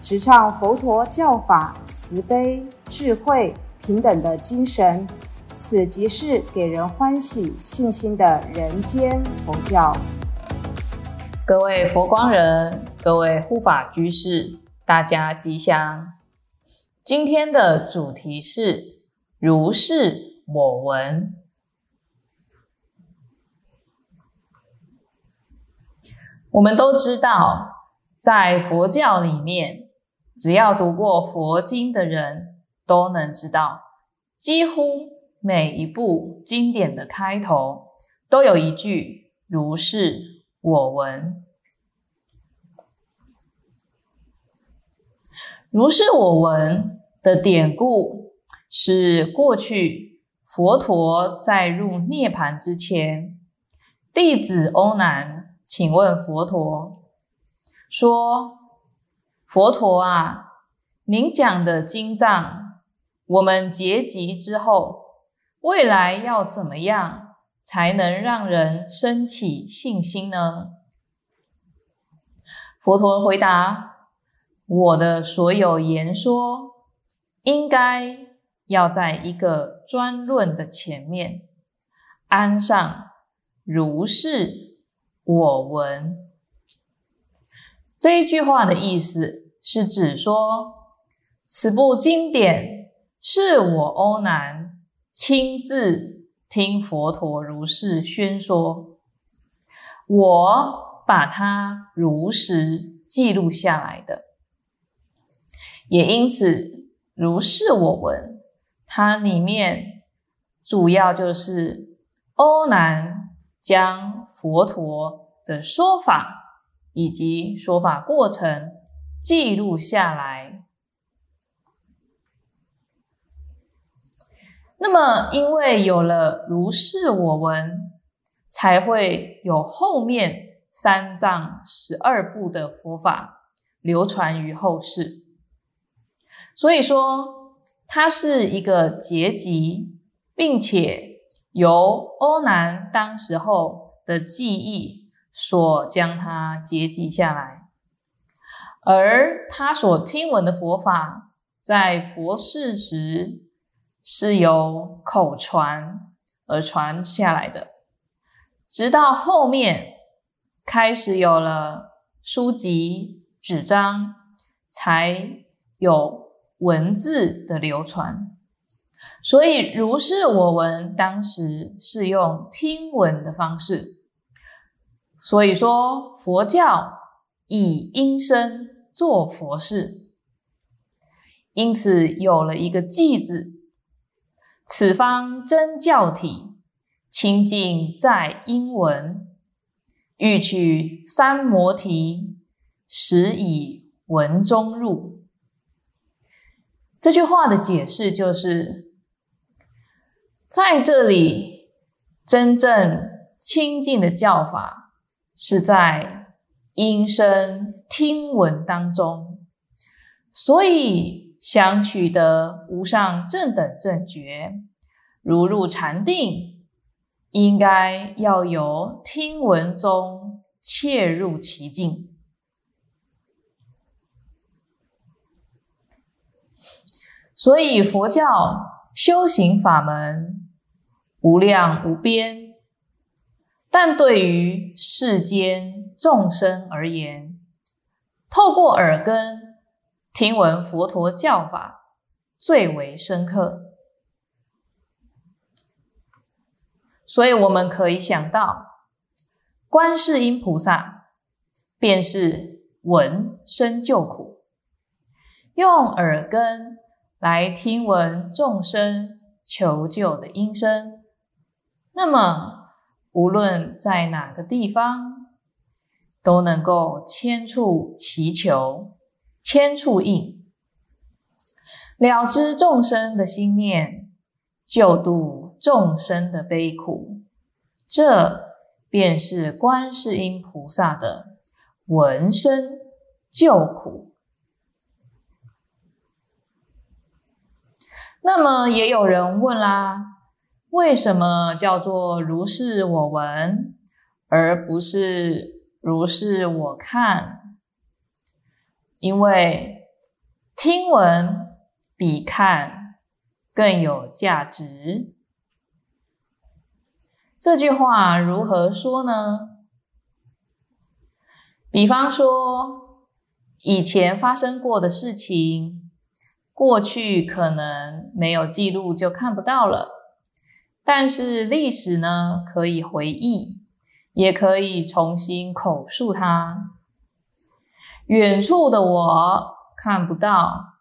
直唱佛陀教法慈悲、智慧、平等的精神，此即是给人欢喜、信心的人间佛教。各位佛光人，各位护法居士，大家吉祥。今天的主题是如是我闻。我们都知道，在佛教里面。只要读过佛经的人都能知道，几乎每一部经典的开头都有一句“如是我闻”。如是我闻的典故是过去佛陀在入涅盘之前，弟子欧南请问佛陀说。佛陀啊，您讲的经藏，我们结集之后，未来要怎么样才能让人升起信心呢？佛陀回答：我的所有言说，应该要在一个专论的前面安上“如是我闻”。这一句话的意思是指说，此部经典是我欧南亲自听佛陀如是宣说，我把它如实记录下来的，也因此如是我闻，它里面主要就是欧南将佛陀的说法。以及说法过程记录下来。那么，因为有了如是我闻，才会有后面三藏十二部的佛法流传于后世。所以说，它是一个结集，并且由欧南当时候的记忆。所将它结集下来，而他所听闻的佛法，在佛世时是由口传而传下来的，直到后面开始有了书籍纸张，才有文字的流传。所以，如是我闻，当时是用听闻的方式。所以说，佛教以音声做佛事，因此有了一个“偈”字。此方真教体，清净在音闻。欲取三摩提，实以文中入。这句话的解释就是，在这里真正清净的教法。是在音声听闻当中，所以想取得无上正等正觉，如入禅定，应该要由听闻中切入其境。所以佛教修行法门无量无边。但对于世间众生而言，透过耳根听闻佛陀教法最为深刻，所以我们可以想到，观世音菩萨便是闻声救苦，用耳根来听闻众生求救的音声，那么。无论在哪个地方，都能够千处祈求，千处应，了知众生的心念，救度众生的悲苦，这便是观世音菩萨的闻声救苦。那么也有人问啦，为什么叫做如是我闻，而不是如是我看？因为听闻。比看更有价值。这句话如何说呢？比方说，以前发生过的事情，过去可能没有记录就看不到了，但是历史呢，可以回忆，也可以重新口述它。远处的我看不到。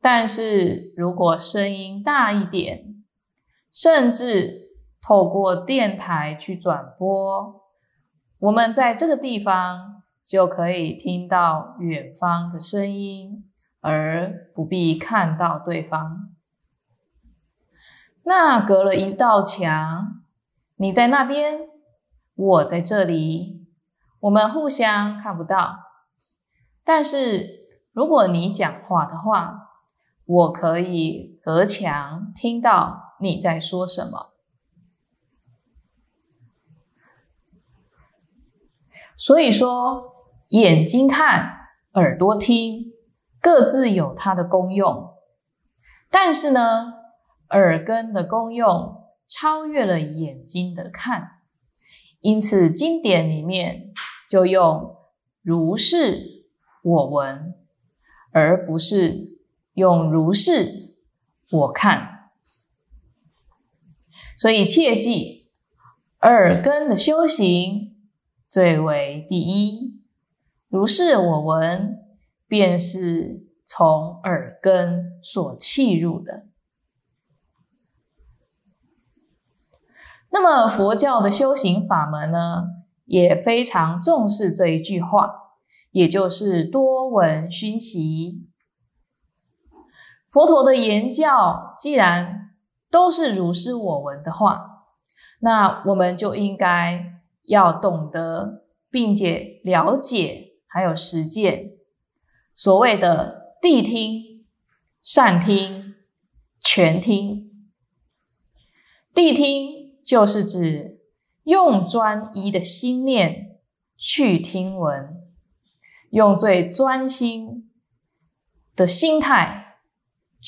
但是如果声音大一点，甚至透过电台去转播，我们在这个地方就可以听到远方的声音，而不必看到对方。那隔了一道墙，你在那边，我在这里，我们互相看不到。但是如果你讲话的话，我可以隔墙听到你在说什么，所以说眼睛看，耳朵听，各自有它的功用。但是呢，耳根的功用超越了眼睛的看，因此经典里面就用如是我闻，而不是。用如是我看，所以切记耳根的修行最为第一。如是我闻，便是从耳根所契入的。那么佛教的修行法门呢，也非常重视这一句话，也就是多闻熏习。佛陀的言教既然都是如是我闻的话，那我们就应该要懂得，并且了解，还有实践所谓的谛听、善听、全听。谛听就是指用专一的心念去听闻，用最专心的心态。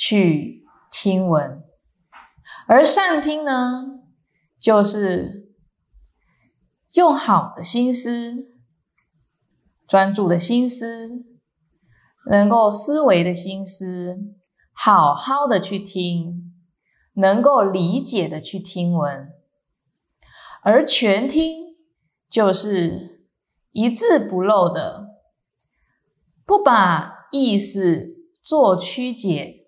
去听闻，而善听呢，就是用好的心思、专注的心思、能够思维的心思，好好的去听，能够理解的去听闻。而全听就是一字不漏的，不把意思做曲解。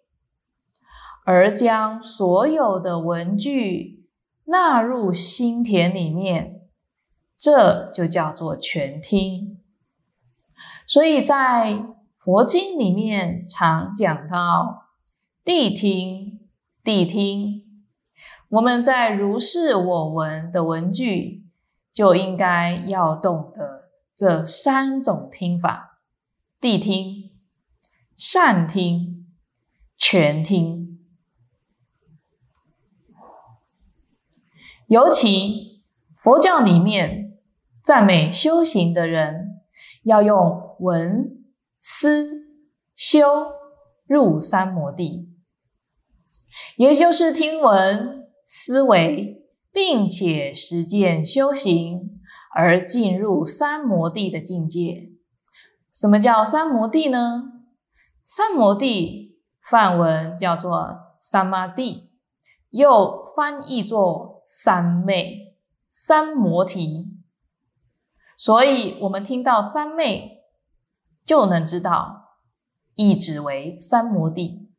而将所有的文具纳入心田里面，这就叫做全听。所以在佛经里面常讲到谛听，谛听。我们在如是我闻的文具，就应该要懂得这三种听法：谛听、善听、全听。尤其佛教里面赞美修行的人，要用闻、思、修入三摩地，也就是听闻、思维，并且实践修行，而进入三摩地的境界。什么叫三摩地呢？三摩地梵文叫做三摩地，又翻译作。三昧、三摩提，所以我们听到三昧，就能知道意指为三摩地。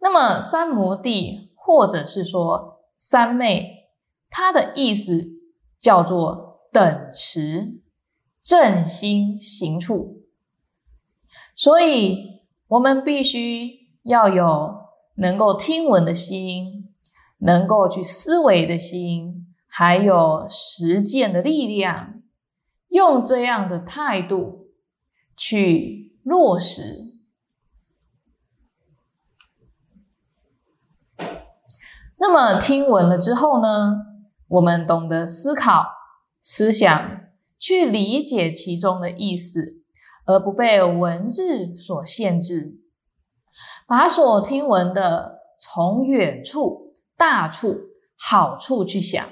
那么三摩地，或者是说三昧，它的意思叫做等持、正心行处。所以，我们必须要有能够听闻的心，能够去思维的心，还有实践的力量，用这样的态度去落实。那么听闻了之后呢，我们懂得思考、思想，去理解其中的意思，而不被文字所限制，把所听闻的从远处、大处、好处去想，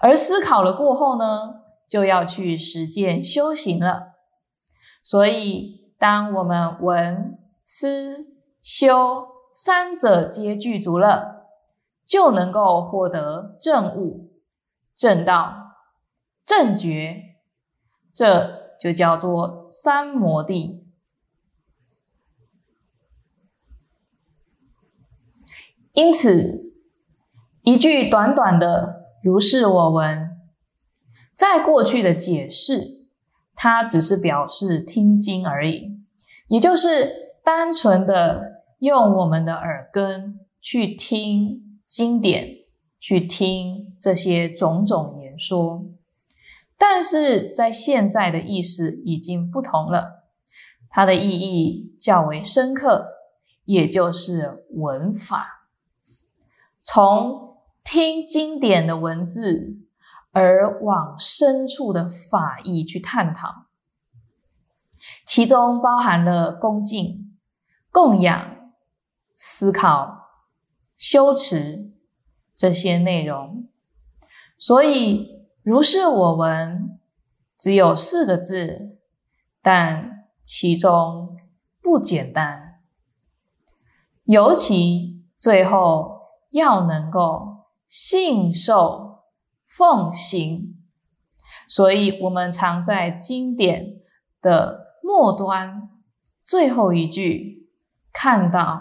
而思考了过后呢，就要去实践修行了。所以，当我们闻、思、修三者皆具足了。就能够获得正悟、正道、正觉，这就叫做三摩地。因此，一句短短的“如是我闻”，在过去的解释，它只是表示听经而已，也就是单纯的用我们的耳根去听。经典去听这些种种言说，但是在现在的意思已经不同了，它的意义较为深刻，也就是文法，从听经典的文字而往深处的法义去探讨，其中包含了恭敬、供养、思考。修持这些内容，所以如是我闻只有四个字，但其中不简单，尤其最后要能够信受奉行，所以我们常在经典的末端最后一句看到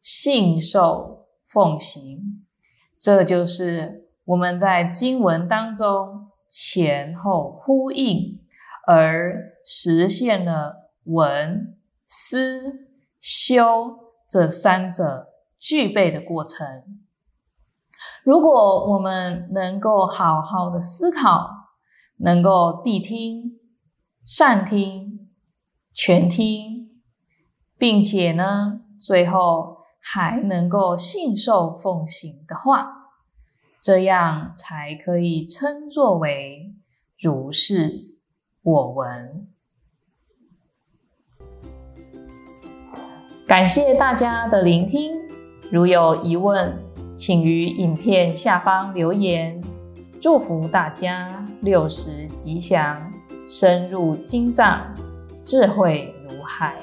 信受。奉行，这就是我们在经文当中前后呼应，而实现了闻、思、修这三者具备的过程。如果我们能够好好的思考，能够谛听、善听、全听，并且呢，最后。还能够信受奉行的话，这样才可以称作为如是我闻。感谢大家的聆听，如有疑问，请于影片下方留言。祝福大家六十吉祥，深入经藏，智慧如海。